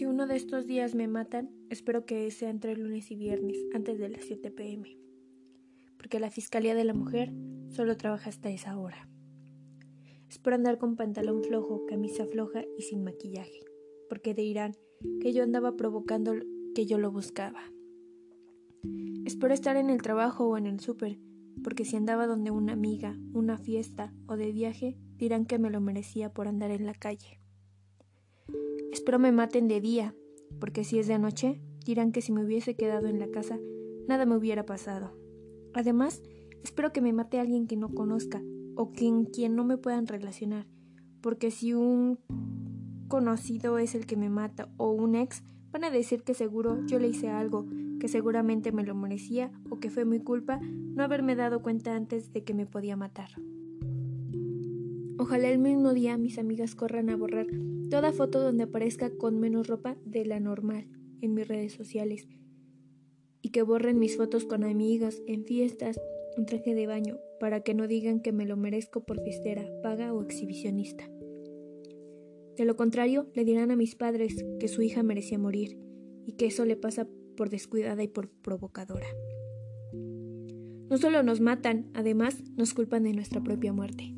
Si uno de estos días me matan, espero que sea entre lunes y viernes, antes de las 7 pm, porque la Fiscalía de la Mujer solo trabaja hasta esa hora. Espero andar con pantalón flojo, camisa floja y sin maquillaje, porque dirán que yo andaba provocando que yo lo buscaba. Espero estar en el trabajo o en el súper, porque si andaba donde una amiga, una fiesta o de viaje, dirán que me lo merecía por andar en la calle. Espero me maten de día, porque si es de noche, dirán que si me hubiese quedado en la casa, nada me hubiera pasado. Además, espero que me mate alguien que no conozca o con quien no me puedan relacionar, porque si un conocido es el que me mata o un ex, van a decir que seguro yo le hice algo, que seguramente me lo merecía o que fue mi culpa no haberme dado cuenta antes de que me podía matar. Ojalá el mismo día mis amigas corran a borrar toda foto donde aparezca con menos ropa de la normal en mis redes sociales y que borren mis fotos con amigas en fiestas, en traje de baño, para que no digan que me lo merezco por fiestera, paga o exhibicionista. De lo contrario, le dirán a mis padres que su hija merecía morir y que eso le pasa por descuidada y por provocadora. No solo nos matan, además nos culpan de nuestra propia muerte.